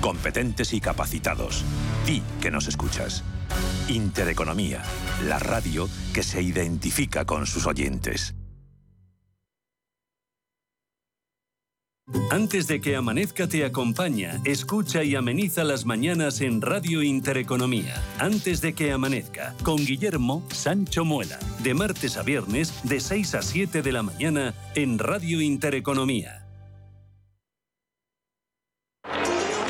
competentes y capacitados. Di que nos escuchas. Intereconomía, la radio que se identifica con sus oyentes. Antes de que amanezca te acompaña, escucha y ameniza las mañanas en Radio Intereconomía. Antes de que amanezca, con Guillermo Sancho Muela, de martes a viernes de 6 a 7 de la mañana en Radio Intereconomía.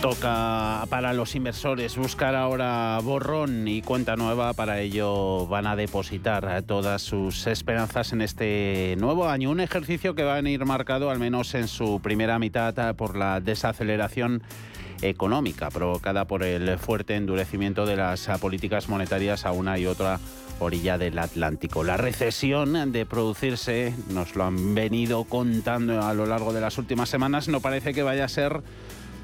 Toca para los inversores buscar ahora borrón y cuenta nueva. Para ello van a depositar todas sus esperanzas en este nuevo año. Un ejercicio que va a ir marcado, al menos en su primera mitad, por la desaceleración económica provocada por el fuerte endurecimiento de las políticas monetarias a una y otra orilla del Atlántico. La recesión de producirse, nos lo han venido contando a lo largo de las últimas semanas, no parece que vaya a ser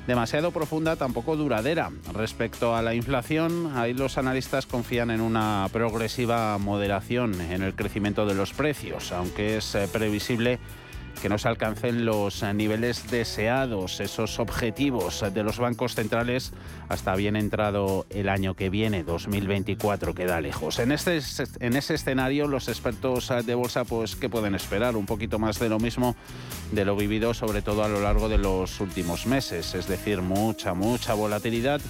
demasiado profunda, tampoco duradera. Respecto a la inflación, ahí los analistas confían en una progresiva moderación en el crecimiento de los precios, aunque es eh, previsible que no se alcancen los niveles deseados, esos objetivos de los bancos centrales hasta bien entrado el año que viene, 2024, queda lejos. En, este, en ese escenario, los expertos de bolsa, pues, ¿qué pueden esperar? Un poquito más de lo mismo de lo vivido, sobre todo a lo largo de los últimos meses, es decir, mucha, mucha volatilidad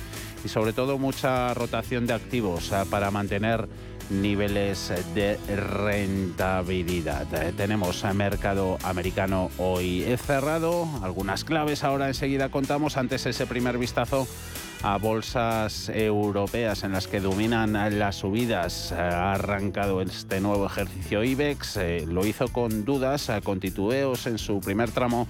y sobre todo mucha rotación de activos para mantener niveles de rentabilidad. Eh, tenemos mercado americano hoy cerrado, algunas claves ahora enseguida contamos, antes ese primer vistazo a bolsas europeas en las que dominan las subidas. Ha arrancado este nuevo ejercicio IBEX, eh, lo hizo con dudas, con titubeos en su primer tramo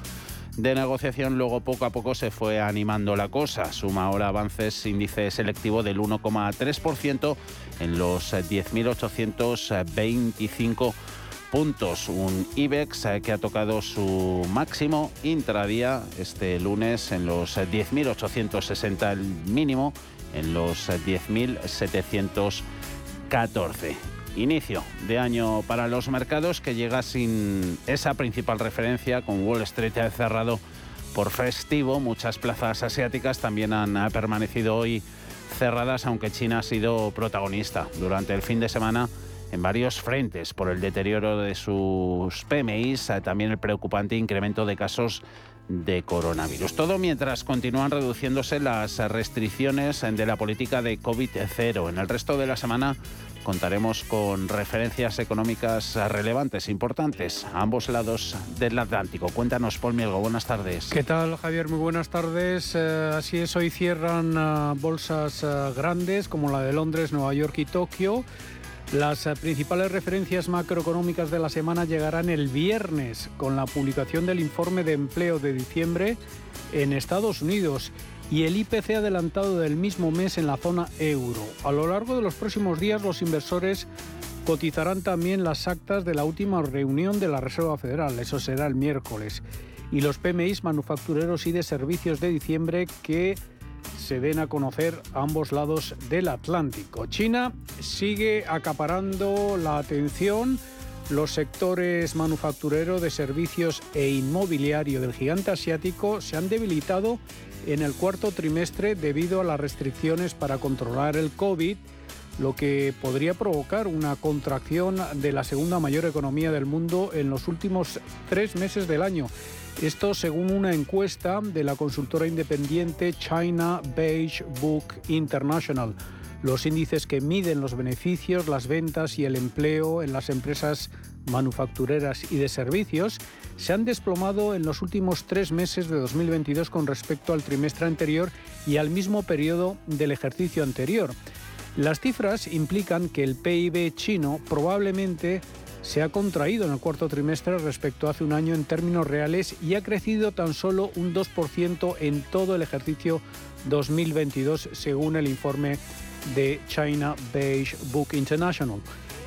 de negociación, luego poco a poco se fue animando la cosa. Suma ahora avances índice selectivo del 1,3% en los 10.825 puntos. Un IBEX eh, que ha tocado su máximo intradía este lunes en los 10.860, el mínimo en los 10.714 inicio de año para los mercados que llega sin esa principal referencia, con Wall Street cerrado por festivo. Muchas plazas asiáticas también han permanecido hoy cerradas, aunque China ha sido protagonista durante el fin de semana en varios frentes por el deterioro de sus PMIs, también el preocupante incremento de casos de coronavirus. Todo mientras continúan reduciéndose las restricciones de la política de COVID-0. En el resto de la semana contaremos con referencias económicas relevantes, importantes, a ambos lados del Atlántico. Cuéntanos, Paul Mielgo, buenas tardes. ¿Qué tal, Javier? Muy buenas tardes. Eh, así es, hoy cierran eh, bolsas eh, grandes como la de Londres, Nueva York y Tokio. Las principales referencias macroeconómicas de la semana llegarán el viernes con la publicación del informe de empleo de diciembre en Estados Unidos y el IPC adelantado del mismo mes en la zona euro. A lo largo de los próximos días los inversores cotizarán también las actas de la última reunión de la Reserva Federal, eso será el miércoles, y los PMIs manufactureros y de servicios de diciembre que se den a conocer a ambos lados del Atlántico. China sigue acaparando la atención. Los sectores manufacturero, de servicios e inmobiliario del gigante asiático se han debilitado en el cuarto trimestre debido a las restricciones para controlar el COVID, lo que podría provocar una contracción de la segunda mayor economía del mundo en los últimos tres meses del año. Esto según una encuesta de la consultora independiente China Beige Book International. Los índices que miden los beneficios, las ventas y el empleo en las empresas manufactureras y de servicios se han desplomado en los últimos tres meses de 2022 con respecto al trimestre anterior y al mismo periodo del ejercicio anterior. Las cifras implican que el PIB chino probablemente se ha contraído en el cuarto trimestre respecto a hace un año en términos reales y ha crecido tan solo un 2% en todo el ejercicio 2022 según el informe de China Beige Book International.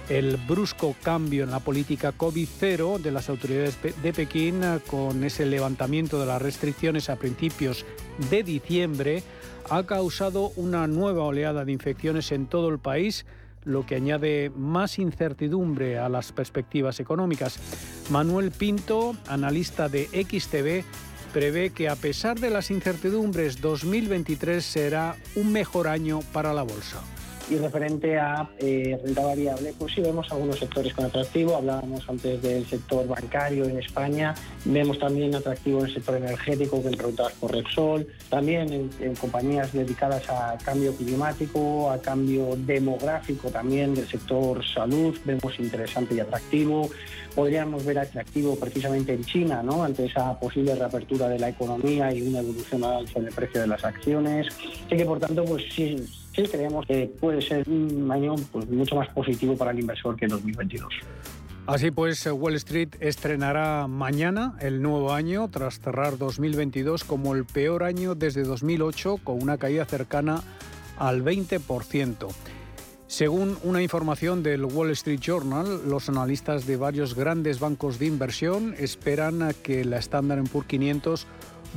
El brusco cambio en la política COVID-0 de las autoridades de Pekín con ese levantamiento de las restricciones a principios de diciembre ha causado una nueva oleada de infecciones en todo el país, lo que añade más incertidumbre a las perspectivas económicas. Manuel Pinto, analista de XTV, prevé que a pesar de las incertidumbres, 2023 será un mejor año para la bolsa. Y referente a eh, renta variable, pues sí vemos algunos sectores con atractivo. Hablábamos antes del sector bancario en España. Vemos también atractivo en el sector energético, que preguntabas por Repsol. También en, en, compañías dedicadas a cambio climático, a cambio demográfico también del sector salud. Vemos interesante y atractivo. Podríamos ver atractivo precisamente en China, ¿no? Ante esa posible reapertura de la economía y una evolución al alza del precio de las acciones. Así que, por tanto, pues sí, creemos que puede ser un año pues, mucho más positivo para el inversor que 2022. Así pues, Wall Street estrenará mañana el nuevo año tras cerrar 2022 como el peor año desde 2008 con una caída cercana al 20%. Según una información del Wall Street Journal, los analistas de varios grandes bancos de inversión esperan que la Standard Poor's 500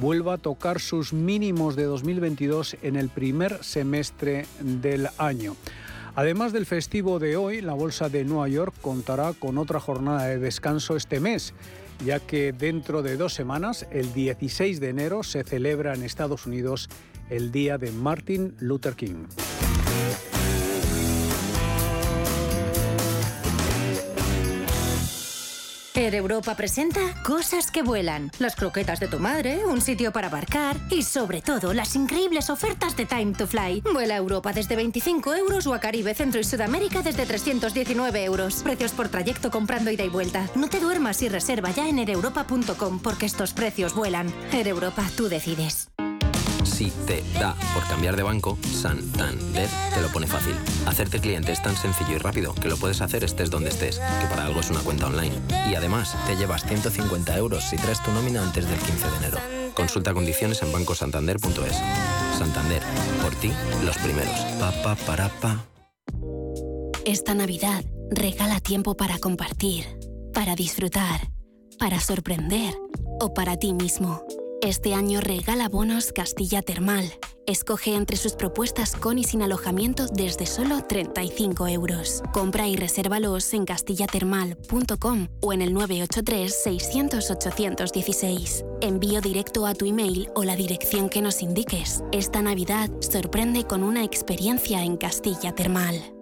vuelva a tocar sus mínimos de 2022 en el primer semestre del año. Además del festivo de hoy, la Bolsa de Nueva York contará con otra jornada de descanso este mes, ya que dentro de dos semanas, el 16 de enero, se celebra en Estados Unidos el Día de Martin Luther King. Air Europa presenta Cosas que vuelan, las croquetas de tu madre, un sitio para aparcar y sobre todo las increíbles ofertas de Time to Fly. Vuela a Europa desde 25 euros o a Caribe, Centro y Sudamérica desde 319 euros. Precios por trayecto comprando ida y vuelta. No te duermas y reserva ya en aereuropa.com porque estos precios vuelan. Air Europa, tú decides. Si te da por cambiar de banco, Santander te lo pone fácil. Hacerte cliente es tan sencillo y rápido que lo puedes hacer estés donde estés, que para algo es una cuenta online. Y además, te llevas 150 euros si traes tu nómina antes del 15 de enero. Consulta condiciones en bancosantander.es. Santander, por ti, los primeros. Pa, pa, para, pa. Esta Navidad, regala tiempo para compartir, para disfrutar, para sorprender o para ti mismo. Este año regala bonos Castilla Termal. Escoge entre sus propuestas con y sin alojamiento desde solo 35 euros. Compra y resérvalos en castillatermal.com o en el 983-600-816. Envío directo a tu email o la dirección que nos indiques. Esta Navidad sorprende con una experiencia en Castilla Termal.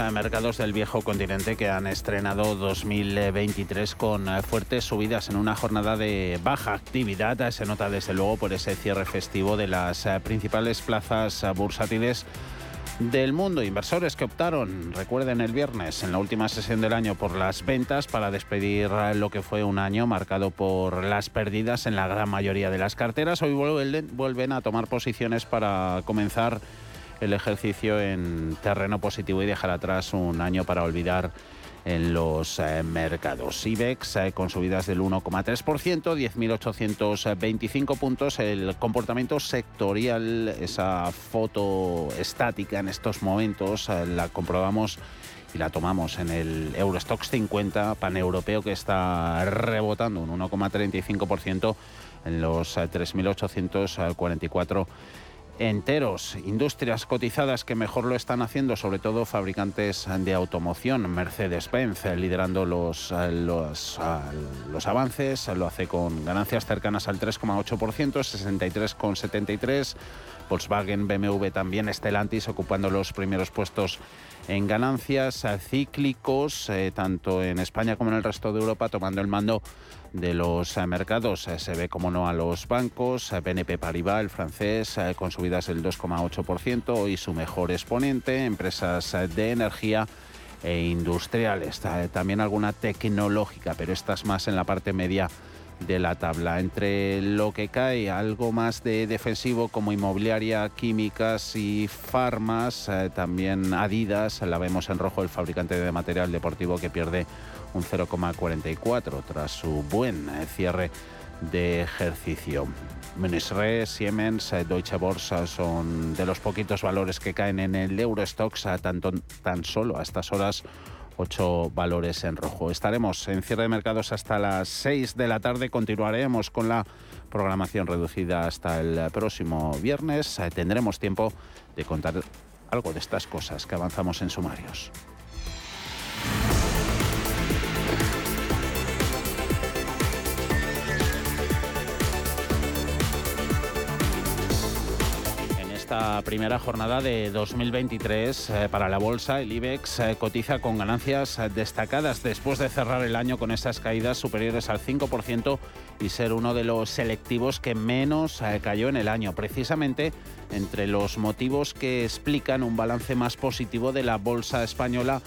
Esos mercados del viejo continente que han estrenado 2023 con eh, fuertes subidas en una jornada de baja actividad. Eh, se nota desde luego por ese cierre festivo de las eh, principales plazas bursátiles del mundo. Inversores que optaron, recuerden el viernes, en la última sesión del año por las ventas para despedir lo que fue un año marcado por las pérdidas en la gran mayoría de las carteras. Hoy vuelven, vuelven a tomar posiciones para comenzar el ejercicio en terreno positivo y dejar atrás un año para olvidar en los eh, mercados. IBEX eh, con subidas del 1,3%, 10.825 puntos. El comportamiento sectorial, esa foto estática en estos momentos, eh, la comprobamos y la tomamos en el Eurostox 50 paneuropeo que está rebotando un 1,35% en los 3.844 enteros, industrias cotizadas que mejor lo están haciendo, sobre todo fabricantes de automoción, Mercedes-Benz liderando los, los, los, avances, lo hace con ganancias cercanas al 3,8%, 63,73%, Volkswagen, BMW también, Stellantis ocupando los primeros puestos en ganancias cíclicos, eh, tanto en España como en el resto de Europa, tomando el mando de los eh, mercados. Eh, se ve, como no, a los bancos, BNP Paribas, el francés, con subidas del 2,8% y su mejor exponente, empresas de energía e industriales. También alguna tecnológica, pero estas más en la parte media de la tabla. Entre lo que cae, algo más de defensivo como inmobiliaria, químicas y farmas, eh, también Adidas, la vemos en rojo, el fabricante de material deportivo que pierde un 0,44 tras su buen eh, cierre de ejercicio. Menesre, Siemens, eh, Deutsche Börse son de los poquitos valores que caen en el Eurostox tanto, tan solo a estas horas ocho valores en rojo. Estaremos en cierre de mercados hasta las 6 de la tarde. Continuaremos con la programación reducida hasta el próximo viernes. Eh, tendremos tiempo de contar algo de estas cosas que avanzamos en sumarios. Esta primera jornada de 2023 eh, para la bolsa, el IBEX eh, cotiza con ganancias eh, destacadas después de cerrar el año con esas caídas superiores al 5% y ser uno de los selectivos que menos cayó en el año. Precisamente entre los motivos que explican un balance más positivo de la bolsa española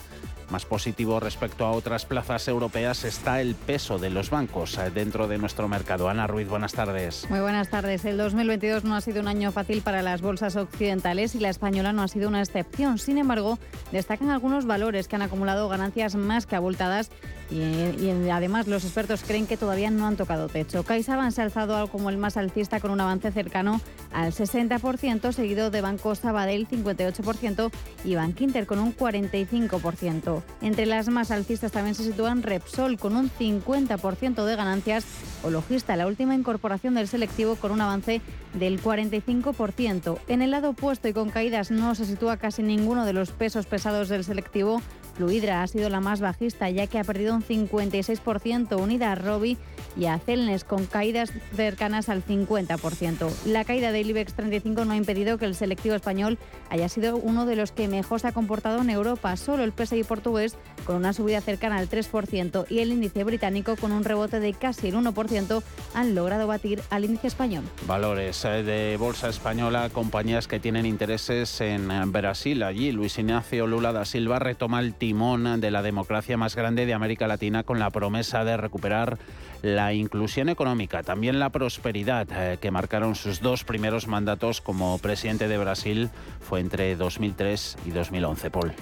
más positivo respecto a otras plazas europeas está el peso de los bancos eh, dentro de nuestro mercado. Ana Ruiz, buenas tardes. Muy buenas tardes. El 2022 no ha sido un año fácil para las bolsas occidentales y la española no ha sido una excepción. Sin embargo, destacan algunos valores que han acumulado ganancias más que abultadas y, además los expertos creen que todavía no han tocado techo. CaixaBank se ha alzado como el más alcista con un avance cercano al 60%, seguido de Banco Sabadell 58% y Bankinter con un 45%. Entre las más alcistas también se sitúan Repsol con un 50% de ganancias o Logista, la última incorporación del selectivo con un avance del 45%. En el lado opuesto y con caídas no se sitúa casi ninguno de los pesos pesados del selectivo Fluidra ha sido la más bajista ya que ha perdido un 56%, unida a Robi y a Celnes con caídas cercanas al 50%. La caída del IBEX 35 no ha impedido que el selectivo español haya sido uno de los que mejor se ha comportado en Europa. Solo el PSI portugués con una subida cercana al 3% y el índice británico con un rebote de casi el 1% han logrado batir al índice español. Valores eh, de bolsa española, compañías que tienen intereses en Brasil. Allí Luis Ignacio Lula da Silva retoma el timón de la democracia más grande de América Latina con la promesa de recuperar la inclusión económica, también la prosperidad eh, que marcaron sus dos primeros mandatos como presidente de Brasil fue entre 2003 y 2011. Paul.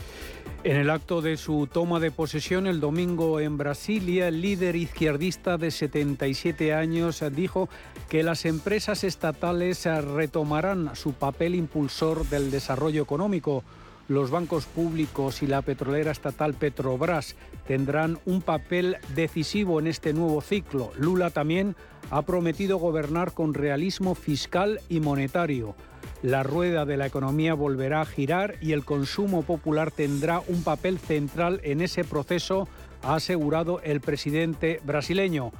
En el acto de su toma de posesión el domingo en Brasilia, el líder izquierdista de 77 años dijo que las empresas estatales retomarán su papel impulsor del desarrollo económico los bancos públicos y la petrolera estatal Petrobras tendrán un papel decisivo en este nuevo ciclo. Lula también ha prometido gobernar con realismo fiscal y monetario. La rueda de la economía volverá a girar y el consumo popular tendrá un papel central en ese proceso, ha asegurado el presidente brasileño.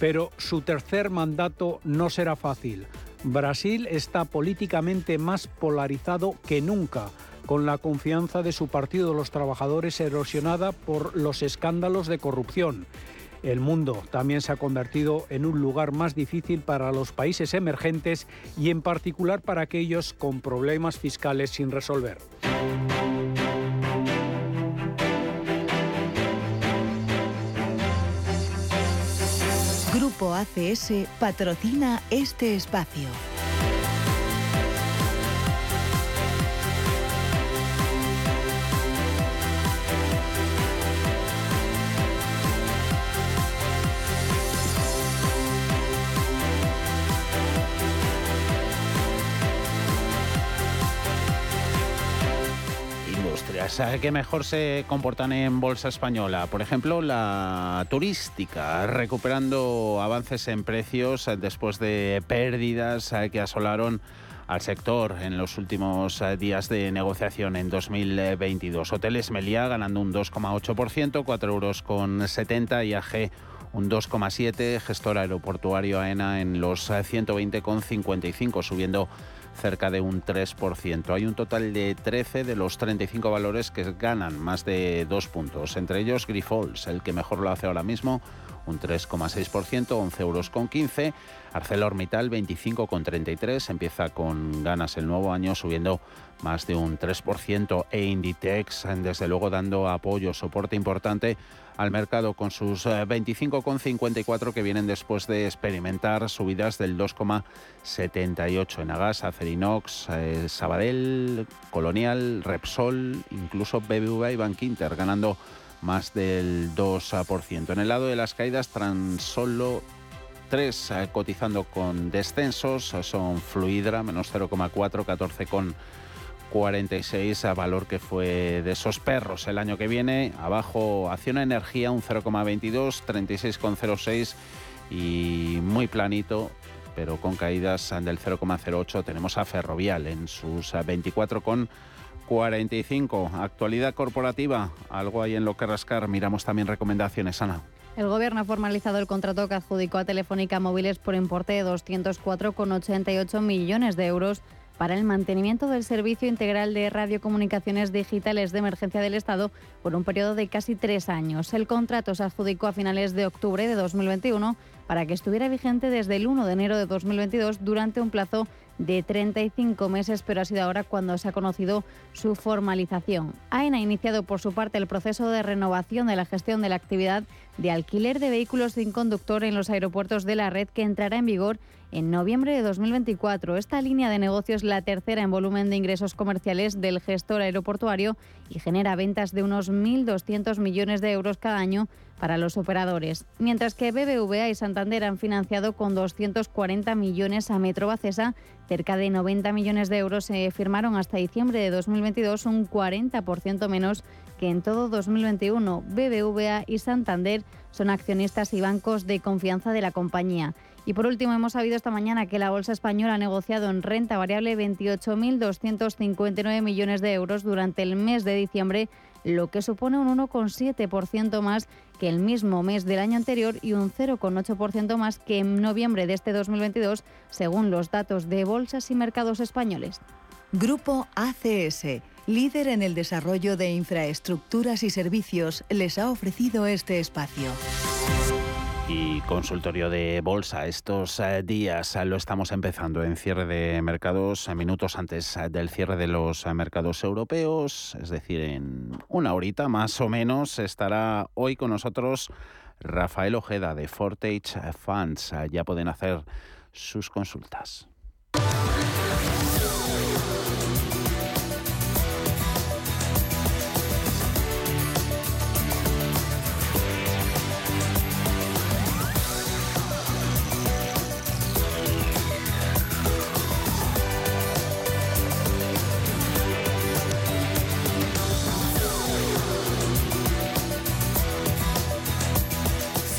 Pero su tercer mandato no será fácil. Brasil está políticamente más polarizado que nunca con la confianza de su Partido los Trabajadores erosionada por los escándalos de corrupción. El mundo también se ha convertido en un lugar más difícil para los países emergentes y en particular para aquellos con problemas fiscales sin resolver. Grupo ACS patrocina este espacio. Que mejor se comportan en bolsa española. Por ejemplo, la turística, recuperando avances en precios después de pérdidas que asolaron al sector en los últimos días de negociación en 2022. Hoteles Meliá ganando un 2,8%, 4 euros con 70 y AG un 2,7, gestor aeroportuario AENA en los 120,55, eh, subiendo cerca de un 3%. Hay un total de 13 de los 35 valores que ganan más de dos puntos, entre ellos Grifols, el que mejor lo hace ahora mismo, un 3,6%, 11 euros con 15. ArcelorMittal 25,33, empieza con ganas el nuevo año subiendo más de un 3% e Inditex desde luego dando apoyo, soporte importante al mercado con sus 25,54 eh, que vienen después de experimentar subidas del 2,78 en Agas, Acerinox, eh, Sabadell, Colonial, Repsol, incluso BBVA y Bankinter ganando más del 2%. En el lado de las caídas, tan solo tres eh, cotizando con descensos son Fluidra, menos 0,4, 14 con 46 a valor que fue de esos perros el año que viene. Abajo Acciona Energía un 0,22, 36,06 y muy planito, pero con caídas del 0,08 tenemos a Ferrovial en sus 24,45. Actualidad corporativa, algo hay en lo que rascar. Miramos también recomendaciones, Ana. El Gobierno ha formalizado el contrato que adjudicó a Telefónica Móviles por importe de 204,88 millones de euros para el mantenimiento del servicio integral de radiocomunicaciones digitales de emergencia del Estado por un periodo de casi tres años. El contrato se adjudicó a finales de octubre de 2021 para que estuviera vigente desde el 1 de enero de 2022 durante un plazo de 35 meses, pero ha sido ahora cuando se ha conocido su formalización. AENA ha iniciado por su parte el proceso de renovación de la gestión de la actividad de alquiler de vehículos sin conductor en los aeropuertos de la red que entrará en vigor en noviembre de 2024. Esta línea de negocio es la tercera en volumen de ingresos comerciales del gestor aeroportuario y genera ventas de unos 1.200 millones de euros cada año para los operadores, mientras que BBVA y Santander han financiado con 240 millones a Metro Bacesa, cerca de 90 millones de euros se firmaron hasta diciembre de 2022, un 40% menos que en todo 2021. BBVA y Santander son accionistas y bancos de confianza de la compañía. Y por último, hemos sabido esta mañana que la Bolsa Española ha negociado en renta variable 28.259 millones de euros durante el mes de diciembre, lo que supone un 1,7% más que el mismo mes del año anterior y un 0,8% más que en noviembre de este 2022, según los datos de bolsas y mercados españoles. Grupo ACS, líder en el desarrollo de infraestructuras y servicios, les ha ofrecido este espacio y consultorio de bolsa. Estos eh, días eh, lo estamos empezando en cierre de mercados, eh, minutos antes del cierre de los mercados europeos, es decir, en una horita más o menos estará hoy con nosotros Rafael Ojeda de Fortage Funds. Ya pueden hacer sus consultas.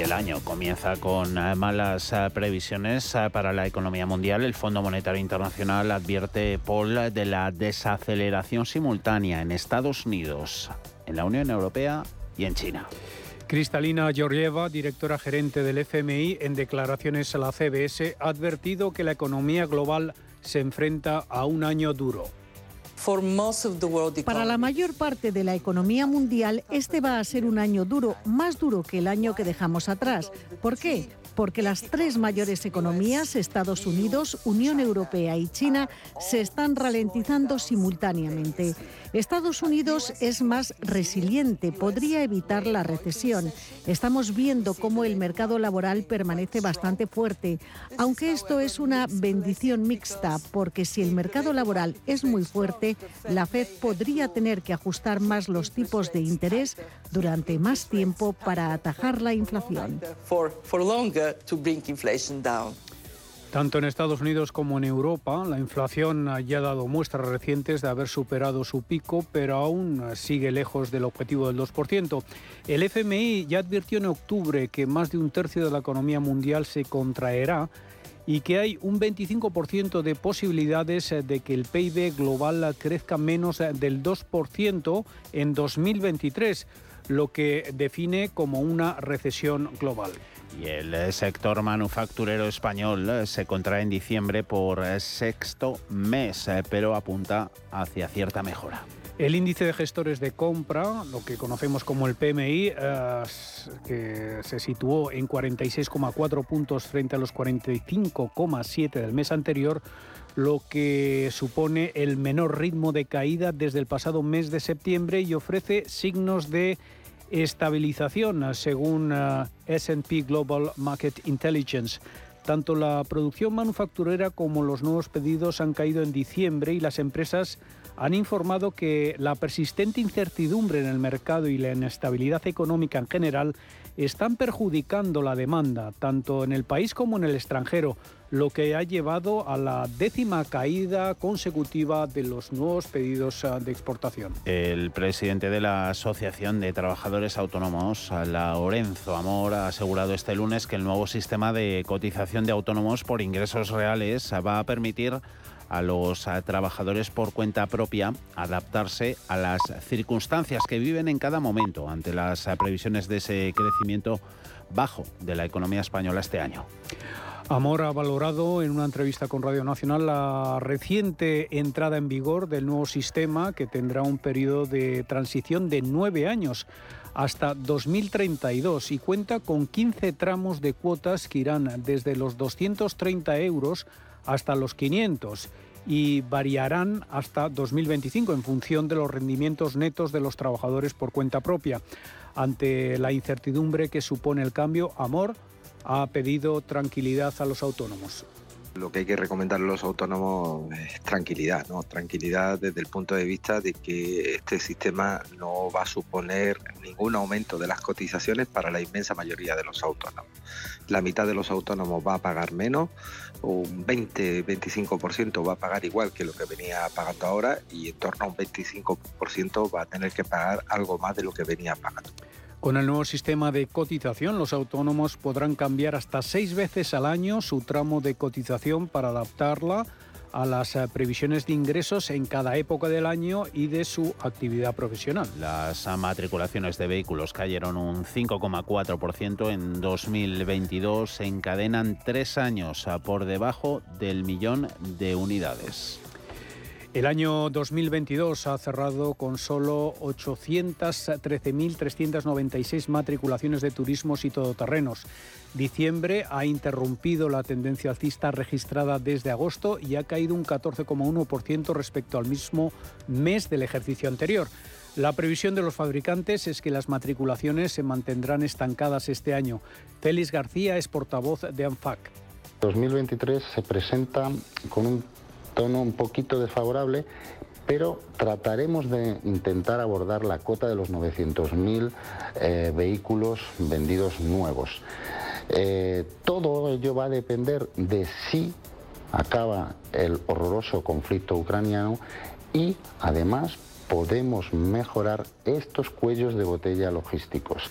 El año comienza con eh, malas eh, previsiones eh, para la economía mundial. El Fondo Monetario Internacional advierte, Paul, de la desaceleración simultánea en Estados Unidos, en la Unión Europea y en China. Cristalina Georgieva, directora gerente del FMI, en declaraciones a la CBS, ha advertido que la economía global se enfrenta a un año duro. Para la mayor parte de la economía mundial, este va a ser un año duro, más duro que el año que dejamos atrás. ¿Por qué? porque las tres mayores economías, Estados Unidos, Unión Europea y China, se están ralentizando simultáneamente. Estados Unidos es más resiliente, podría evitar la recesión. Estamos viendo cómo el mercado laboral permanece bastante fuerte, aunque esto es una bendición mixta, porque si el mercado laboral es muy fuerte, la Fed podría tener que ajustar más los tipos de interés durante más tiempo para atajar la inflación. Tanto en Estados Unidos como en Europa, la inflación ya ha dado muestras recientes de haber superado su pico, pero aún sigue lejos del objetivo del 2%. El FMI ya advirtió en octubre que más de un tercio de la economía mundial se contraerá y que hay un 25% de posibilidades de que el PIB global crezca menos del 2% en 2023, lo que define como una recesión global. Y el eh, sector manufacturero español eh, se contrae en diciembre por eh, sexto mes, pero apunta hacia cierta mejora. El índice de gestores de compra, lo que conocemos como el PMI, que se situó en 46,4 puntos frente a los 45,7 del mes anterior, lo que supone el menor ritmo de caída desde el pasado mes de septiembre y ofrece signos de estabilización, según eh, SP Global Market Intelligence. Tanto la producción manufacturera como los nuevos pedidos han caído en diciembre y las empresas han informado que la persistente incertidumbre en el mercado y la inestabilidad económica en general están perjudicando la demanda, tanto en el país como en el extranjero, lo que ha llevado a la décima caída consecutiva de los nuevos pedidos ah, de exportación. El presidente de la Asociación de Trabajadores Autónomos, Lorenzo Amor, ha asegurado este lunes que el nuevo sistema de cotización de autónomos por ingresos reales va a permitir a los trabajadores por cuenta propia adaptarse a las circunstancias que viven en cada momento ante las previsiones de ese crecimiento bajo de la economía española este año. Amor ha valorado en una entrevista con Radio Nacional la reciente entrada en vigor del nuevo sistema que tendrá un periodo de transición de nueve años hasta 2032 y cuenta con 15 tramos de cuotas que irán desde los 230 euros hasta los 500 y variarán hasta 2025 en función de los rendimientos netos de los trabajadores por cuenta propia. Ante la incertidumbre que supone el cambio, Amor ha pedido tranquilidad a los autónomos. Lo que hay que recomendar a los autónomos es tranquilidad, ¿no? Tranquilidad desde el punto de vista de que este sistema no va a suponer ningún aumento de las cotizaciones para la inmensa mayoría de los autónomos. La mitad de los autónomos va a pagar menos, un 20-25% va a pagar igual que lo que venía pagando ahora y en torno a un 25% va a tener que pagar algo más de lo que venía pagando. Con el nuevo sistema de cotización, los autónomos podrán cambiar hasta seis veces al año su tramo de cotización para adaptarla a las eh, previsiones de ingresos en cada época del año y de su actividad profesional. Las matriculaciones de vehículos cayeron un 5,4% en 2022, se encadenan tres años por debajo del millón de unidades. El año 2022 ha cerrado con solo 813.396 matriculaciones de turismos y todoterrenos. Diciembre ha interrumpido la tendencia alcista registrada desde agosto y ha caído un 14,1% respecto al mismo mes del ejercicio anterior. La previsión de los fabricantes es que las matriculaciones se mantendrán estancadas este año. Félix García es portavoz de ANFAC. 2023 se presenta con un tono un poquito desfavorable, pero trataremos de intentar abordar la cota de los 900.000 eh, vehículos vendidos nuevos. Eh, todo ello va a depender de si acaba el horroroso conflicto ucraniano y además podemos mejorar estos cuellos de botella logísticos.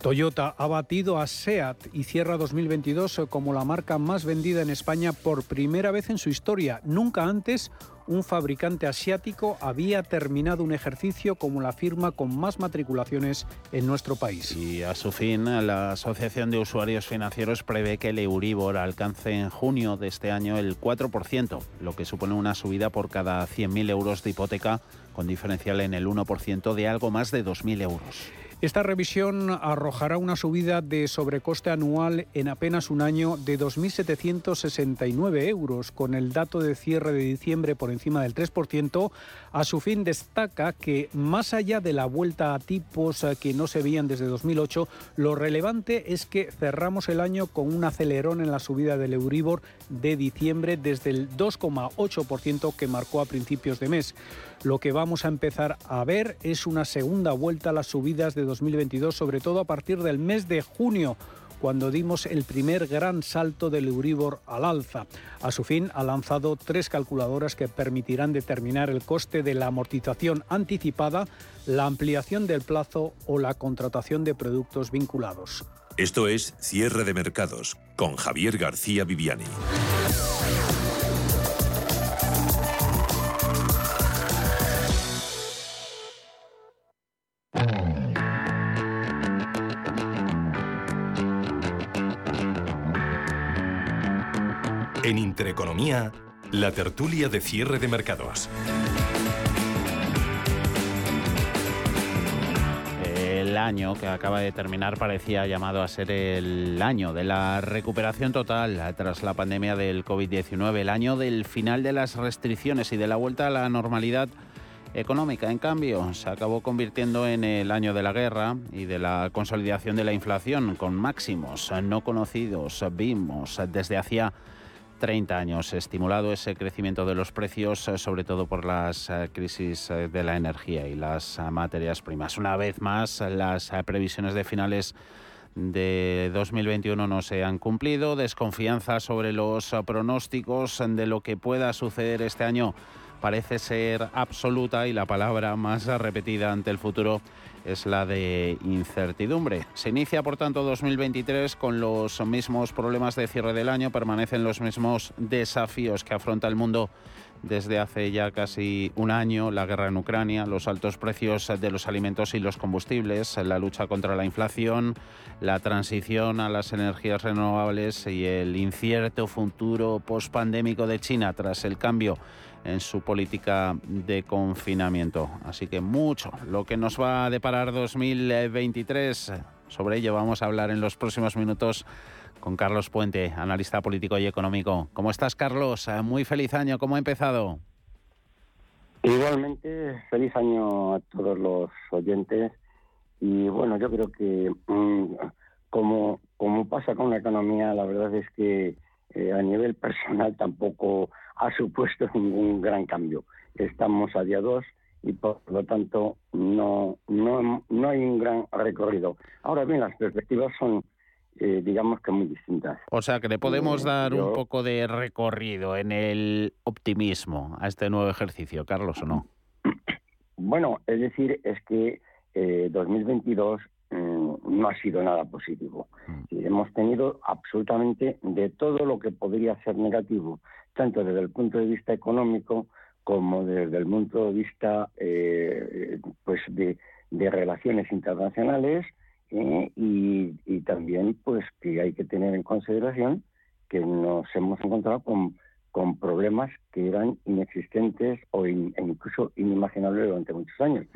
Toyota ha batido a SEAT y cierra 2022 como la marca más vendida en España por primera vez en su historia. Nunca antes un fabricante asiático había terminado un ejercicio como la firma con más matriculaciones en nuestro país. Y a su fin, la Asociación de Usuarios Financieros prevé que el Euribor alcance en junio de este año el 4%, lo que supone una subida por cada 100.000 euros de hipoteca, con diferencial en el 1% de algo más de 2.000 euros. Esta revisión arrojará una subida de sobrecoste anual en apenas un año de 2.769 euros, con el dato de cierre de diciembre por encima del 3%. A su fin destaca que, más allá de la vuelta a tipos que no se veían desde 2008, lo relevante es que cerramos el año con un acelerón en la subida del Euribor de diciembre desde el 2,8% que marcó a principios de mes. Lo que vamos a empezar a ver es una segunda vuelta a las subidas de 2022, sobre todo a partir del mes de junio cuando dimos el primer gran salto del Euribor al alza. A su fin, ha lanzado tres calculadoras que permitirán determinar el coste de la amortización anticipada, la ampliación del plazo o la contratación de productos vinculados. Esto es Cierre de Mercados con Javier García Viviani. Intereconomía, la tertulia de cierre de mercados. El año que acaba de terminar parecía llamado a ser el año de la recuperación total tras la pandemia del COVID-19, el año del final de las restricciones y de la vuelta a la normalidad económica. En cambio, se acabó convirtiendo en el año de la guerra y de la consolidación de la inflación con máximos no conocidos. Vimos desde hacía 30 años, estimulado ese crecimiento de los precios, eh, sobre todo por las eh, crisis eh, de la energía y las materias primas. Una vez más, las previsiones de finales de 2021 no se han cumplido, desconfianza sobre los pronósticos de lo que pueda suceder este año parece ser absoluta y la palabra más repetida ante el futuro es la de incertidumbre. Se inicia, por tanto, 2023 con los mismos problemas de cierre del año, permanecen los mismos desafíos que afronta el mundo desde hace ya casi un año, la guerra en Ucrania, los altos precios de los alimentos y los combustibles, la lucha contra la inflación, la transición a las energías renovables y el incierto futuro pospandémico de China tras el cambio en su política de confinamiento. Así que mucho lo que nos va a deparar 2023. Sobre ello vamos a hablar en los próximos minutos con Carlos Puente, analista político y económico. ¿Cómo estás, Carlos? Muy feliz año. ¿Cómo ha empezado? Igualmente, feliz año a todos los oyentes. Y bueno, yo creo que mm, como, como pasa con la economía, la verdad es que eh, a nivel personal tampoco ha supuesto ningún gran cambio. Estamos a día 2 y por lo tanto no, no, no hay un gran recorrido. Ahora bien, las perspectivas son eh, digamos que muy distintas. O sea, que le podemos Eh, dar yo- un poco de recorrido en el optimismo a este nuevo ejercicio, Carlos, ¿o no? Bueno, es decir, es que eh, 2022 mm, no ha sido nada positivo. Y hemos tenido absolutamente de todo lo que podría ser negativo, tanto desde el punto de vista económico como desde el punto de vista eh, pues de, de relaciones internacionales eh, y, y también pues que hay que tener en consideración que nos hemos encontrado con, con problemas que eran inexistentes o in- e incluso inimaginables durante muchos años.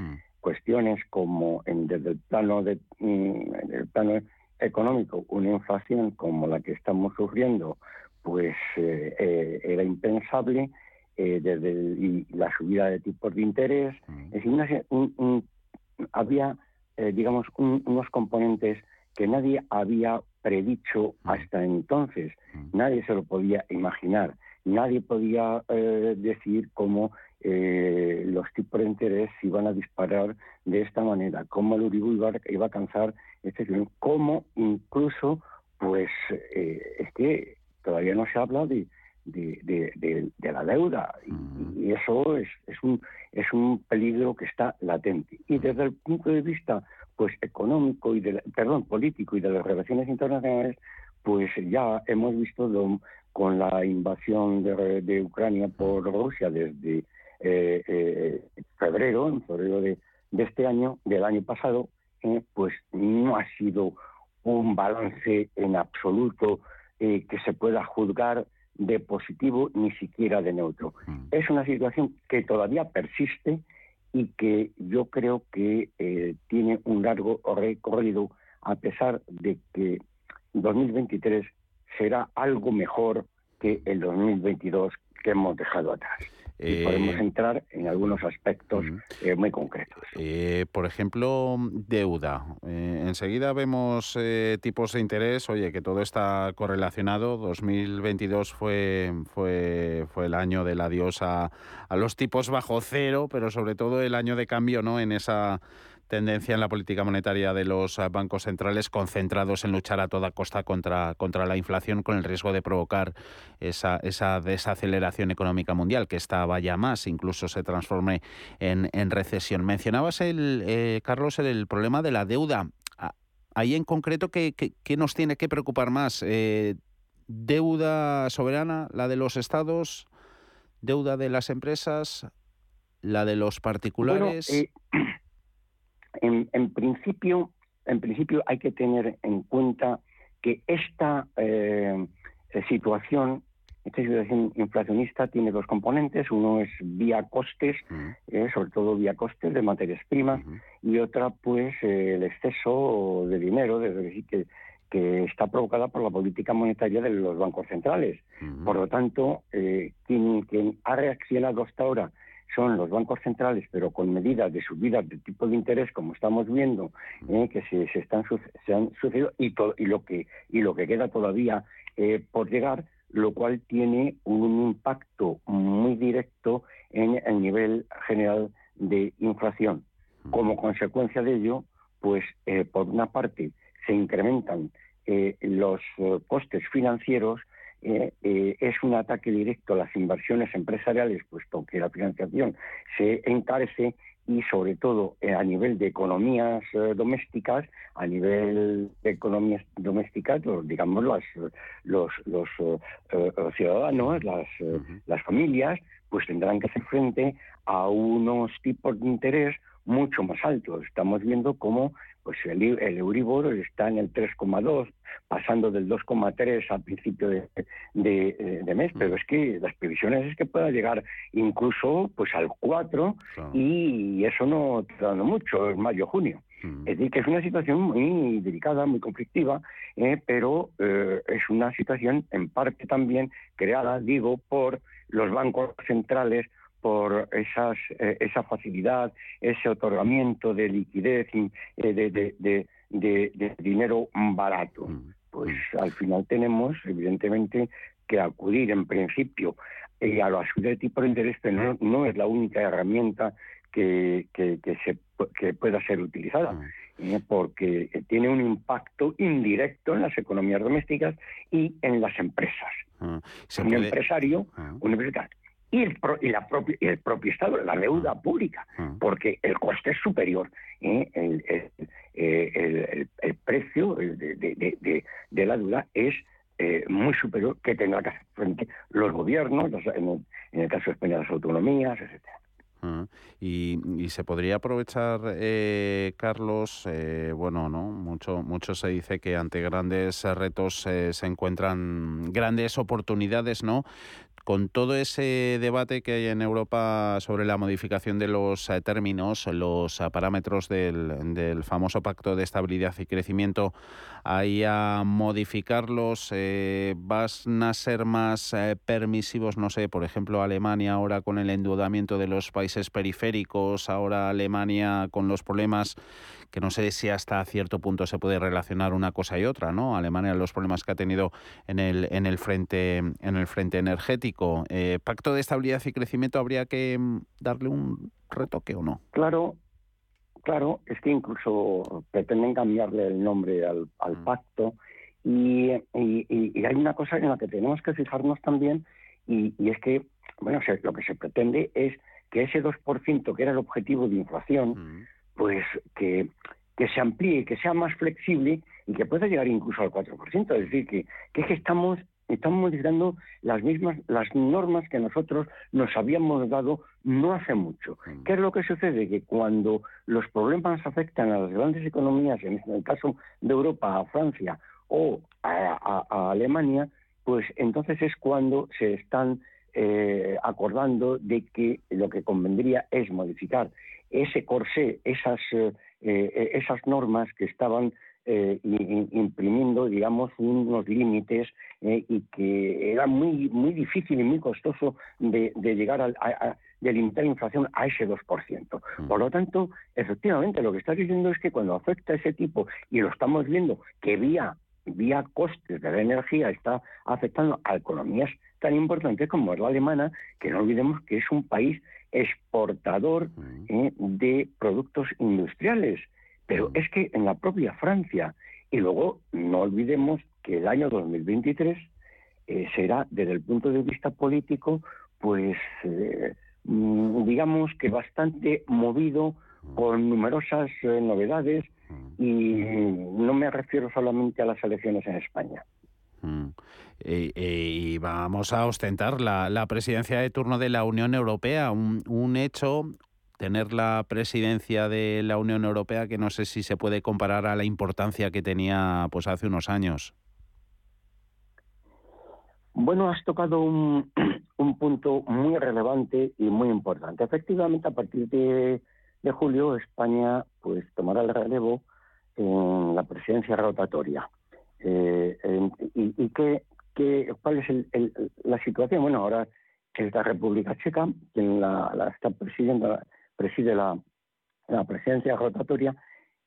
Cuestiones como en- desde el plano de mm, en el plano económico, una inflación como la que estamos sufriendo, pues eh, eh, era impensable eh, desde el- y la subida de tipos de interés. Es decir, una un- un- había, digamos, un- unos componentes que nadie había predicho hasta entonces. Nadie se lo podía imaginar. Nadie podía decir cómo eh, los tipos de interés iban a disparar de esta manera, cómo el Uribú iba, a- iba a alcanzar este cómo incluso, pues, eh, es que todavía no se habla de, de, de- de- de la deuda. Y, y eso es, es un es un peligro que está latente. Y desde el punto de vista pues económico y de la- perdón político y de las relaciones internacionales pues ya hemos visto lo- con la invasión de, de Ucrania por Rusia desde eh, eh, febrero en febrero de, de este año del año pasado eh, pues no ha sido un balance en absoluto eh, que se pueda juzgar de positivo ni siquiera de neutro. Es una situación que todavía persiste y que yo creo que eh, tiene un largo recorrido a pesar de que 2023 será algo mejor que el 2022 que hemos dejado atrás. Y Eh, podemos entrar en algunos aspectos eh, muy concretos. Eh, por ejemplo, deuda. Eh, enseguida vemos eh, tipos de interés. Oye, que todo está correlacionado. 2022 fue, fue, fue el año del adiós a, a los tipos bajo cero, pero sobre todo el año de cambio ¿no? en esa tendencia en la política monetaria de los eh, bancos centrales concentrados en luchar a toda costa contra, contra la inflación con el riesgo de provocar esa, esa desaceleración económica mundial que esta vaya más, incluso se transforme en, en recesión. Mencionabas, el, eh, Carlos, el, el problema de la deuda. Ah, Ahí en concreto, ¿qué, qué, qué nos tiene que preocupar más? Eh, ¿Deuda soberana, la de los estados? ¿Deuda de las empresas? ¿La de los particulares? Bueno, eh, en, en principio, en principio hay que tener en cuenta que esta eh, situación, esta situación inflacionista tiene dos componentes. Uno es vía costes, eh, sobre todo vía costes de materias primas, y otra, pues, eh, el exceso de dinero, es decir, que, que está provocada por la política monetaria de los bancos centrales. Por lo tanto, eh, quien, quien ha reaccionado hasta ahora son los bancos centrales, pero con medidas de subida de tipo de interés, como estamos viendo, eh, que se, se están se han sucedido y, to- y lo que y lo que queda todavía eh, por llegar, lo cual tiene un impacto muy directo en el nivel general de inflación. Como consecuencia de ello, pues eh, por una parte se incrementan eh, los costes financieros eh, eh, es un ataque directo a las inversiones empresariales, puesto que la financiación se encarece y sobre todo eh, a nivel de economías eh, domésticas, a nivel de economías domésticas, los, digamos las, los, los eh, ciudadanos, las, las familias, pues tendrán que hacer frente a unos tipos de interés mucho más altos. Estamos viendo cómo pues el, el Euribor está en el 3,2, pasando del 2,3 al principio de, de- eh, de mes, pero es que las previsiones es que pueda llegar incluso pues al 4 y eso no tardando mucho, en mayo-junio. Es decir, que es una situación muy delicada, muy conflictiva, eh, pero eh, es una situación en parte también creada, digo, por los bancos centrales, por esas, eh, esa facilidad, ese otorgamiento de liquidez, y, eh, de, de- de- dinero barato. pues al final tenemos, evidentemente, que acudir en principio eh, a la subida de tipo de interés, pero no, es la única herramienta que, que, se, que pueda ser utilizada, eh, porque tiene un impacto indirecto en las economías domésticas y en las empresas. un empresario, un empresario y el, y la propia, el propio Estado, la deuda ah. pública, ah. porque el coste es superior. ¿eh? El, el, el, precio de, de, la deuda es eh, muy superior que tendrá que hacer frente los gobiernos, en, el, caso de España las autonomías, etcétera. Ah. Y, y, se podría aprovechar, eh, Carlos, bueno, no, mucho, mucho se dice que ante grandes retos se encuentran grandes oportunidades, ¿no? Con todo ese debate que hay en Europa sobre la modificación de los eh, términos, los eh, parámetros del, famoso Pacto de Estabilidad y Crecimiento, ahí a modificarlos, eh, van a ser más permisivos, no sé, por ejemplo, Alemania ahora con el endeudamiento de los países periféricos, ahora Alemania con los problemas que no sé si hasta cierto punto se puede relacionar una cosa y otra, ¿no? Alemania los problemas que ha tenido en el en el frente en el frente energético, eh, pacto de estabilidad y crecimiento habría que mm, darle un retoque o no. Claro, claro, es que incluso pretenden cambiarle el nombre al, mm. pacto y, hay una cosa en la que tenemos que fijarnos también y, es que bueno, lo que se pretende es que ese 2% que era el objetivo de inflación, mm pues que, que se amplíe, que sea más flexible y que pueda llegar incluso al 4%. Es decir, que, que es que estamos estamos modificando las mismas las normas que nosotros nos habíamos dado no hace mucho. Mm. ¿Qué es lo que sucede? Que cuando los problemas afectan a las grandes economías, en el caso de Europa, a Francia o a, Alemania, pues entonces es cuando se están eh, acordando de que lo que convendría es modificar ese corsé, esas, eh, eh, esas normas que estaban eh, imprimiendo, digamos, unos límites y que era muy muy difícil y muy costoso de, llegar a, de limitar la inflación a ese 2%. Mm. Por lo tanto, efectivamente, lo que está diciendo es que cuando afecta a ese tipo, y lo estamos viendo, que vía, vía costes de la energía está afectando a economías tan importantes como es la alemana, que no olvidemos que es un país exportador eh, de productos industriales. Pero es que en la propia Francia, y luego no olvidemos que el año 2023 eh, será, desde el punto de vista político, pues eh, mm, digamos que bastante movido con numerosas novedades y no me refiero solamente a las elecciones en España. Y, vamos a ostentar la, presidencia de turno de la Unión Europea, un, hecho, tener la presidencia de la Unión Europea que no sé si se puede comparar a la importancia que tenía pues hace unos años. Bueno, has tocado un, un punto muy relevante y muy importante. Efectivamente, a partir de, de julio, España pues tomará el relevo en la presidencia rotatoria. Eh, y, y qué, cuál es la situación? Bueno, ahora es la República Checa quien la, está presidiendo, preside la, presidencia rotatoria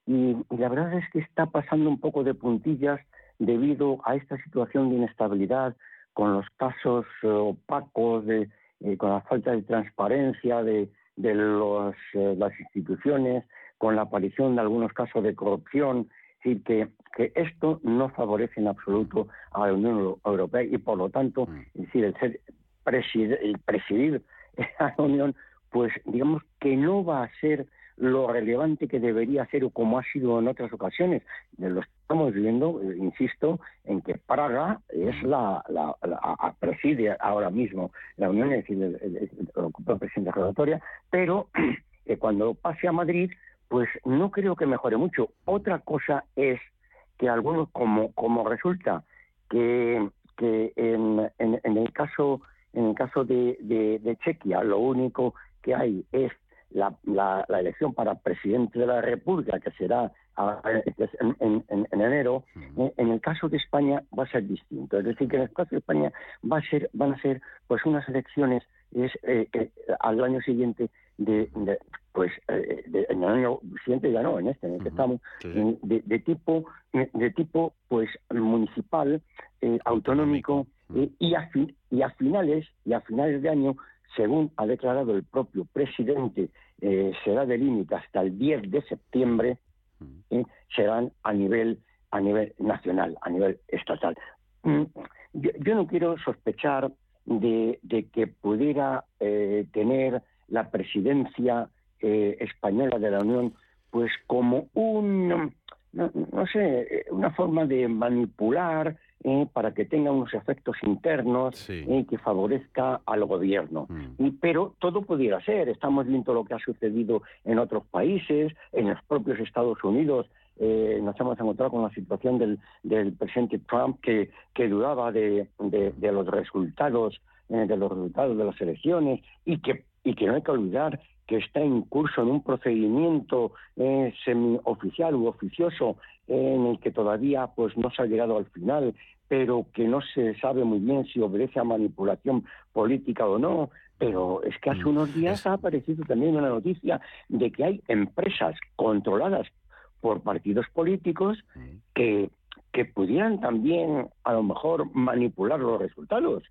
y, la verdad es que está pasando un poco de puntillas debido a esta situación de inestabilidad con los casos eh, opacos, de, eh, con la falta de transparencia de, de los, las instituciones, con la aparición de algunos casos de corrupción decir, que, que esto no favorece en absoluto a la Unión Europea y, por lo tanto, mm. decir, el ser el presidir a la Unión, pues digamos que no va a ser lo relevante que debería ser o como ha sido en otras ocasiones. Lo estamos viendo, eh, insisto, en que Praga es mm. la, la, preside ahora mismo la Unión, es decir, el, el, presidente rotatoria, pero que cuando pase a Madrid, pues no creo que mejore mucho. Otra cosa es que algunos, como, como resulta que, que en, en, el caso en el caso de, de, Chequia lo único que hay es la, la, elección para presidente de la República, que será en, en, enero, eh, en el caso de España va a ser distinto. Es decir, que en el caso de España va a ser, van a ser pues unas elecciones es, eh, al año siguiente de, pues en el año siguiente ya no, en este en el que estamos, de, tipo, de tipo pues municipal, autonómico, y, a y a finales, y a finales de año, según ha declarado el propio presidente, será de límite hasta el 10 de septiembre, serán a nivel a nivel nacional, a nivel estatal. Mm, yo, no quiero sospechar de, que pudiera eh, tener la presidencia eh, española de la Unión pues como un no, sé una forma de manipular eh, para que tenga unos efectos internos que favorezca al gobierno. Mm. Y, pero todo pudiera ser. Estamos viendo lo que ha sucedido en otros países, en los propios Estados Unidos eh, nos hemos encontrado con la situación del, del presidente Trump que, que dudaba de, de, los resultados eh, de los resultados de las elecciones y que y que no hay que olvidar que está en curso en un procedimiento eh, semioficial u oficioso en el que todavía pues no se ha llegado al final pero que no se sabe muy bien si obedece a manipulación política o no. Pero es que hace mm, unos días ha aparecido también una noticia de que hay empresas controladas por partidos políticos que, que pudieran también a lo mejor manipular los resultados.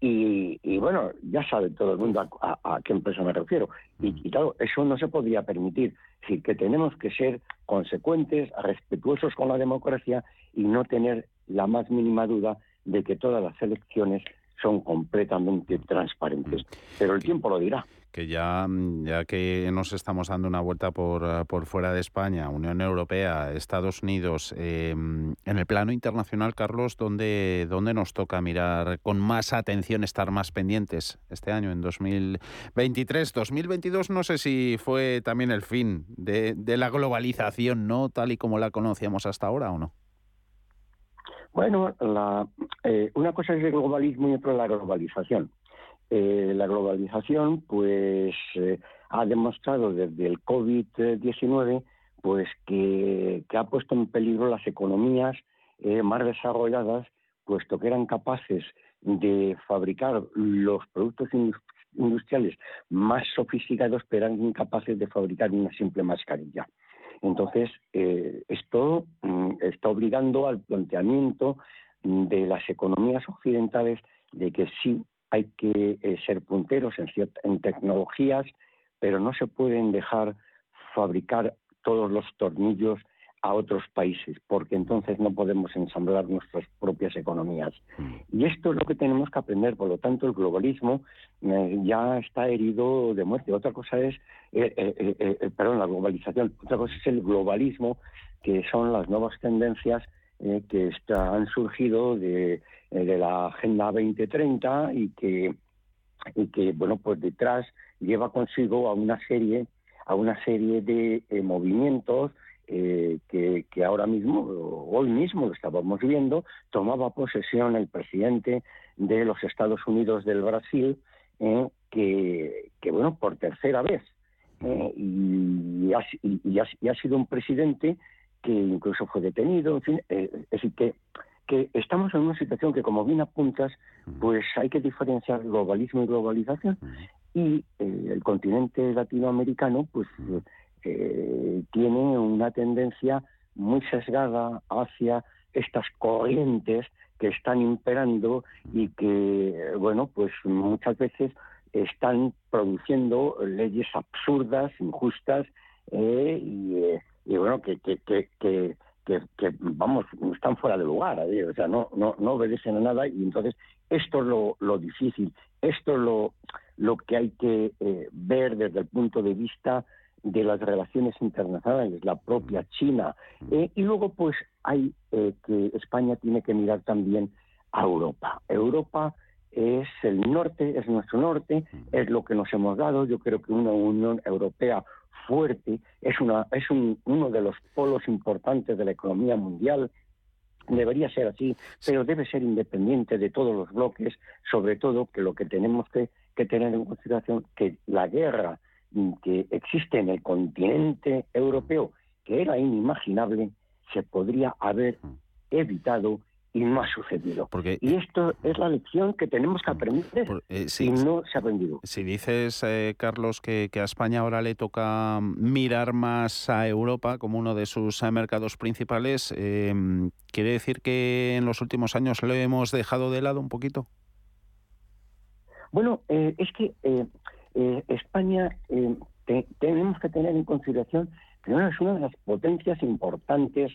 Y, bueno, ya sabe todo el mundo a, qué empresa me refiero. Y, claro, eso no se podría permitir. Es que tenemos que ser consecuentes, respetuosos con la democracia y no tener la más mínima duda de que todas las elecciones son completamente transparentes. Pero el tiempo lo dirá que ya, mm, ya que nos estamos dando una vuelta por, ah, por fuera de España, Unión Europea, Estados Unidos, em, en el plano internacional, Carlos, ¿dónde, ¿dónde nos toca mirar con más atención, estar más pendientes este año, en 2023? 2022 no sé si fue también el fin de, de la globalización, ¿no? Tal y como la conocíamos hasta ahora, ¿o no? Bueno, la, eh, una cosa es el globalismo y otra la globalización. Eh, la globalización pues eh, ha demostrado desde el COVID-19 pues que, ha puesto en peligro las economías eh, más desarrolladas puesto que eran capaces de fabricar los productos industriales más sofisticados pero eran incapaces de fabricar una simple mascarilla. Entonces, esto mm, está obligando al planteamiento de las economías occidentales de que sí hay que eh, ser punteros en, en tecnologías, pero no se pueden dejar fabricar todos los tornillos a otros países, porque entonces no podemos ensamblar nuestras propias economías. Mm. Y esto es lo que tenemos que aprender, por lo tanto el globalismo eh, ya está herido de muerte. Otra cosa es, eh, perdón, la globalización, otra cosa es el globalismo, que son las nuevas tendencias que han surgido de de la Agenda 2030 y que, y que bueno, pues detrás lleva consigo a una serie, a una serie de eh, movimientos eh, que, que, ahora mismo, hoy mismo lo estábamos viendo, tomaba posesión el presidente de los Estados Unidos del Brasil, que, que, bueno, por tercera vez, y, ha, y, ha, sido un presidente que incluso fue detenido, en fin, es decir, que que estamos en una situación que, como bien apuntas, pues hay que diferenciar globalismo y globalización. Y eh, el continente latinoamericano, pues, eh, tiene una tendencia muy sesgada hacia estas corrientes que están imperando y que, bueno, pues muchas veces están produciendo leyes absurdas, injustas eh, y, bueno, que, que, que que, vamos, están fuera de lugar, ¿eh? o sea, no, no, no obedecen a nada y entonces esto es lo, lo difícil, esto es lo, lo que hay que eh, ver desde el punto de vista de las relaciones internacionales, la propia China. Eh, y luego, pues, hay que España tiene que mirar también a Europa. Europa es el norte, es nuestro norte, es lo que nos hemos dado. Yo creo que una Unión Europea fuerte, es, una, es uno de los polos importantes de la economía mundial, debería ser así, pero debe ser independiente de todos los bloques, sobre todo que lo que tenemos que, tener en consideración que la guerra que existe en el continente europeo, que era inimaginable, se podría haber evitado y no ha sucedido. y esto es la lección que tenemos que aprender eh, y no se ha aprendido. Si dices, eh, Carlos, que, a España ahora le toca mirar más a Europa como uno de sus eh, mercados principales, ¿quiere decir que en los últimos años lo hemos dejado de lado un poquito? Bueno, es que España tenemos que tener en consideración que es una de las potencias importantes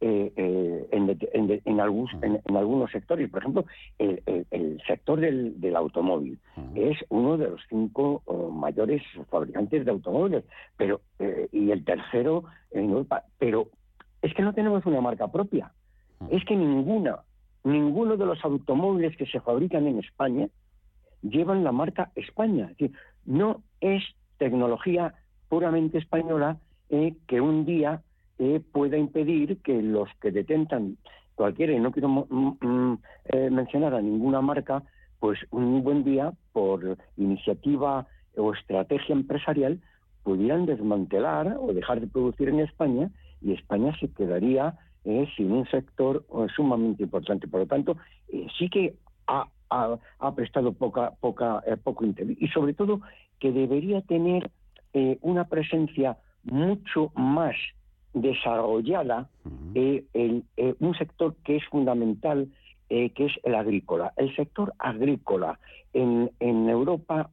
eh, eh, en, algunos, sectores. Por ejemplo, el, sector del, automóvil es uno de los cinco mayores fabricantes de automóviles, pero eh, y el tercero en Europa. Pero es que no tenemos una marca propia. Es que ninguna, ninguno de los automóviles que se fabrican en España llevan la marca España. no es tecnología puramente española que un día eh, pueda impedir que los que detentan cualquiera, y no quiero mm, mm, eh, mencionar a ninguna marca, pues un buen día, por iniciativa o estrategia empresarial, pudieran desmantelar o dejar de producir en España y España se quedaría eh, sin un sector sumamente importante. Por lo tanto, sí que ha, ha, prestado poca, poca, poco interés y sobre todo que debería tener una presencia mucho más desarrollada eh, eh, un sector que es fundamental, eh, que es el agrícola. El sector agrícola en, en Europa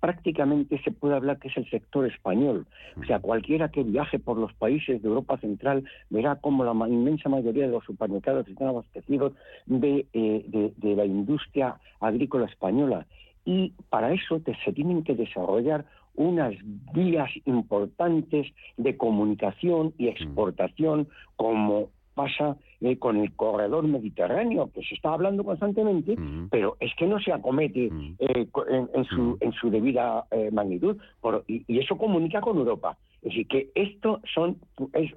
prácticamente se puede hablar que es el sector español. O sea, cualquiera que viaje por los países de Europa Central verá cómo la inmensa mayoría de los supermercados están abastecidos de, de, la industria agrícola española. Y para eso se tienen que desarrollar unas vías importantes de comunicación y exportación, como pasa eh, con el corredor mediterráneo, que se está hablando constantemente, pero es que no se acomete eh, en, su, en su debida eh, magnitud, y, eso comunica con Europa. Es decir, que estos son,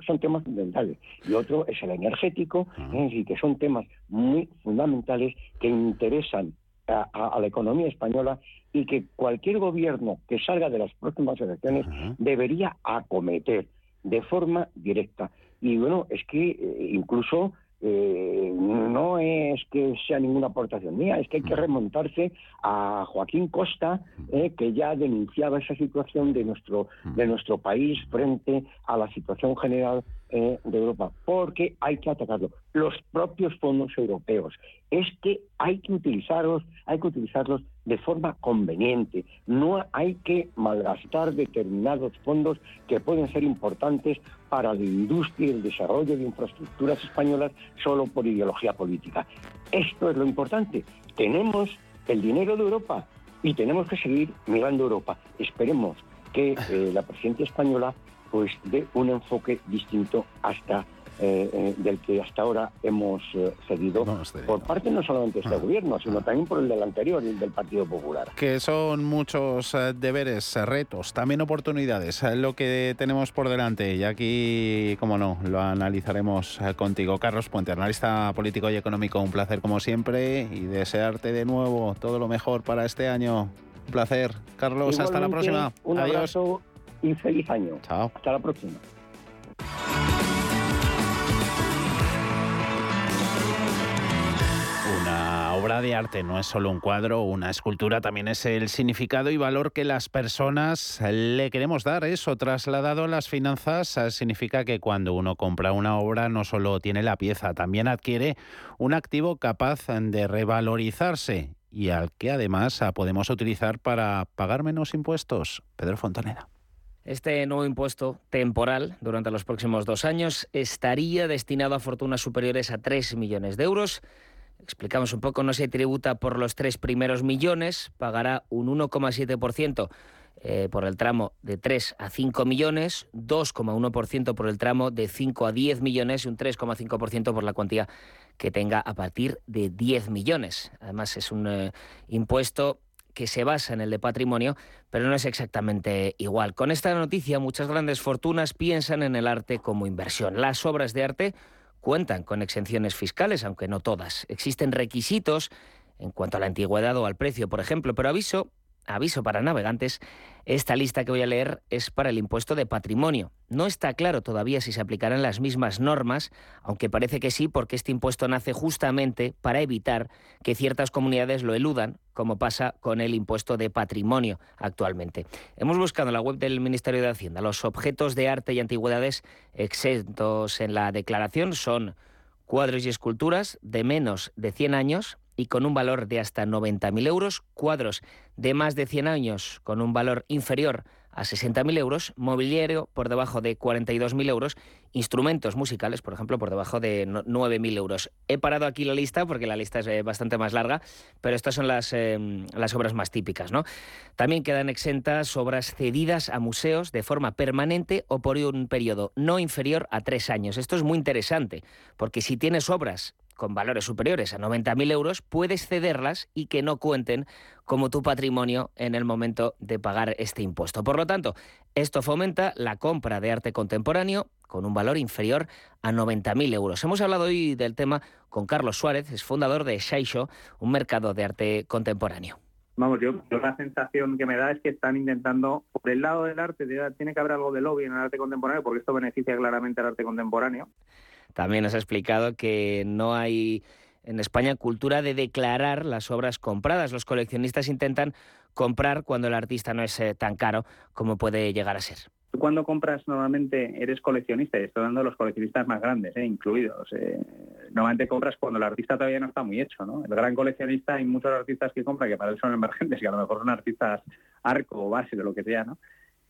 son temas fundamentales. Y otro es el energético, es decir, que son temas muy fundamentales que interesan a, la economía española y que cualquier gobierno que salga de las próximas elecciones debería acometer de forma directa. Y bueno, es que eh, incluso eh, no es que sea ninguna aportación mía, es que hay que remontarse a Joaquín Costa, eh, que ya denunciaba esa situación de nuestro, de nuestro país frente a la situación general eh, de Europa, porque hay que atacarlo. Los propios fondos europeos, es que hay que utilizarlos, hay que utilizarlos de forma conveniente. No hay que malgastar determinados fondos que pueden ser importantes para la industria y el desarrollo de infraestructuras españolas solo por ideología política. Esto es lo importante. Tenemos el dinero de Europa y tenemos que seguir mirando Europa. Esperemos que eh, la presidencia española pues de un enfoque distinto hasta eh, eh, del que hasta ahora hemos eh, seguido por parte no solamente de este ah. gobierno, sino también por el del anterior, el del Partido Popular. Que son muchos deberes, retos, también oportunidades, lo que tenemos por delante. Y aquí, como no, lo analizaremos contigo. Carlos Puente, analista político y económico, un placer como siempre y desearte de nuevo todo lo mejor para este año. Un placer. Carlos, hasta la próxima. Un abrazo y feliz año. Chao. Hasta la próxima. Obra de arte no es solo un cuadro una escultura, también es el significado y valor que las personas le queremos dar. Eso trasladado a las finanzas significa que cuando uno compra una obra no solo tiene la pieza, también adquiere un activo capaz de revalorizarse y al que además podemos utilizar para pagar menos impuestos. Pedro Fontaneda. Este nuevo impuesto temporal durante los próximos dos años estaría destinado a fortunas superiores a 3 millones de euros. Explicamos un poco, no se tributa por los tres primeros millones, pagará un 1,7% eh, por el tramo de 3 a 5 millones, 2,1% por el tramo de 5 a 10 millones y un 3,5% por la cuantía que tenga a partir de 10 millones. Además es un eh, impuesto que se basa en el de patrimonio, pero no es exactamente igual. Con esta noticia, muchas grandes fortunas piensan en el arte como inversión. Las obras de arte cuentan con exenciones fiscales, aunque no todas. Existen requisitos en cuanto a la antigüedad o al precio, por ejemplo, pero aviso aviso para navegantes, esta lista que voy a leer es para el impuesto de patrimonio. No está claro todavía si se aplicarán las mismas normas, aunque parece que sí, porque este impuesto nace justamente para evitar que ciertas comunidades lo eludan, como pasa con el impuesto de patrimonio actualmente. Hemos buscado en la web del Ministerio de Hacienda los objetos de arte y antigüedades exentos en la declaración son cuadros y esculturas de menos de 100 años, y con un valor de hasta 90.000 euros, cuadros de más de 100 años con un valor inferior a 60.000 euros, mobiliario por debajo de 42.000 euros, instrumentos musicales, por ejemplo, por debajo de 9.000 euros. He parado aquí la lista porque la lista es eh, bastante más larga, pero estas son las, em, las obras más típicas. ¿no? También quedan exentas obras cedidas a museos de forma permanente o por un periodo no inferior a tres años. Esto es muy interesante, porque si tienes obras con valores superiores a 90.000 euros, puedes cederlas y que no cuenten como tu patrimonio en el momento de pagar este impuesto. Por lo tanto, esto fomenta la compra de arte contemporáneo con un valor inferior a 90.000 euros. Hemos hablado hoy del tema con Carlos Suárez, es fundador de Shaisho, un mercado de arte contemporáneo. Vamos, yo, la sensación que me da es que están intentando, por el lado del arte, tiene que haber algo de lobby en el arte contemporáneo, porque esto beneficia claramente al arte contemporáneo. También has explicado que no hay en España cultura de declarar las obras compradas. Los coleccionistas intentan comprar cuando el artista no es eh, tan caro como puede llegar a ser. Tú cuando compras normalmente eres coleccionista, y estoy hablando de los coleccionistas más grandes, eh, incluidos. Eh, normalmente compras cuando el artista todavía no está muy hecho. ¿no? El gran coleccionista, hay muchos artistas que compran que para él son emergentes, que a lo mejor son artistas arco o base lo que sea, ¿no?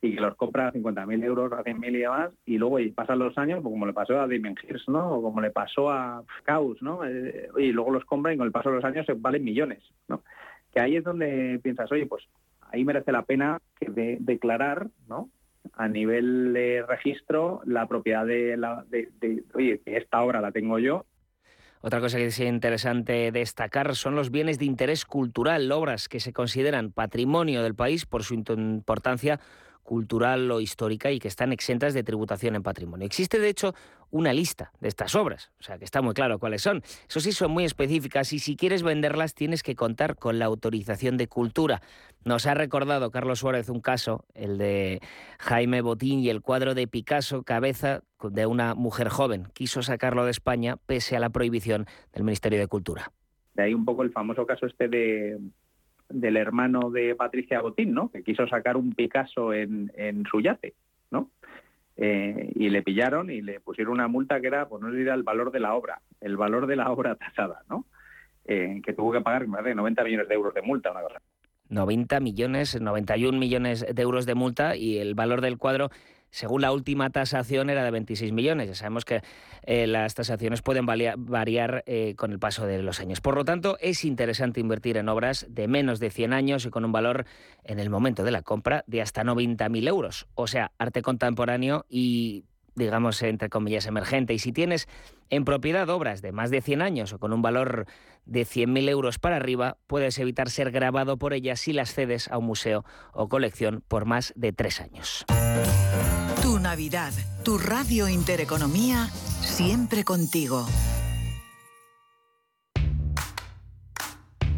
Y que los compra a 50.000 euros, a 100.000 y demás, y luego pasan los años, pues como le pasó a Damien Hirst, ¿no? O como le pasó a Caus, ¿no? Eh, y luego los compra y con el paso de los años se valen millones, ¿no? Que ahí es donde piensas, oye, pues ahí merece la pena que declarar, ¿no? A nivel de registro, la propiedad de, la, de, de, oye, esta obra la tengo yo, otra cosa que es interesante destacar son los bienes de interés cultural, obras que se consideran patrimonio del país por su importancia cultural o histórica y que están exentas de tributación en patrimonio. Existe, de hecho, una lista de estas obras, o sea que está muy claro cuáles son. Eso sí, son muy específicas y si quieres venderlas tienes que contar con la autorización de cultura. Nos ha recordado Carlos Suárez un caso, el de Jaime Botín y el cuadro de Picasso, cabeza de una mujer joven. Quiso sacarlo de España pese a la prohibición del Ministerio de Cultura. De ahí un poco el famoso caso este de del hermano de Patricia Botín, ¿no? Que quiso sacar un Picasso en, en su yate, ¿no? Eh, y le pillaron y le pusieron una multa que era, pues no el valor de la obra, el valor de la obra tasada, ¿no? Eh, que tuvo que pagar más de 90 millones de euros de multa, una cosa. 90 millones, 91 millones de euros de multa y el valor del cuadro según la última tasación era de 26 millones. Ya sabemos que eh, las tasaciones pueden variar eh, con el paso de los años. Por lo tanto, es interesante invertir en obras de menos de 100 años y con un valor en el momento de la compra de hasta 90.000 euros. O sea, arte contemporáneo y digamos, entre comillas, emergente. Y si tienes en propiedad obras de más de 100 años o con un valor de 100.000 euros para arriba, puedes evitar ser grabado por ellas si las cedes a un museo o colección por más de tres años. Tu Navidad, tu radio Intereconomía, siempre contigo.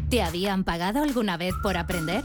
¿Te habían pagado alguna vez por aprender?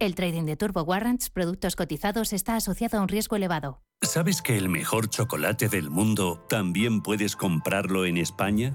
El trading de Turbo Warrants, productos cotizados, está asociado a un riesgo elevado. ¿Sabes que el mejor chocolate del mundo también puedes comprarlo en España?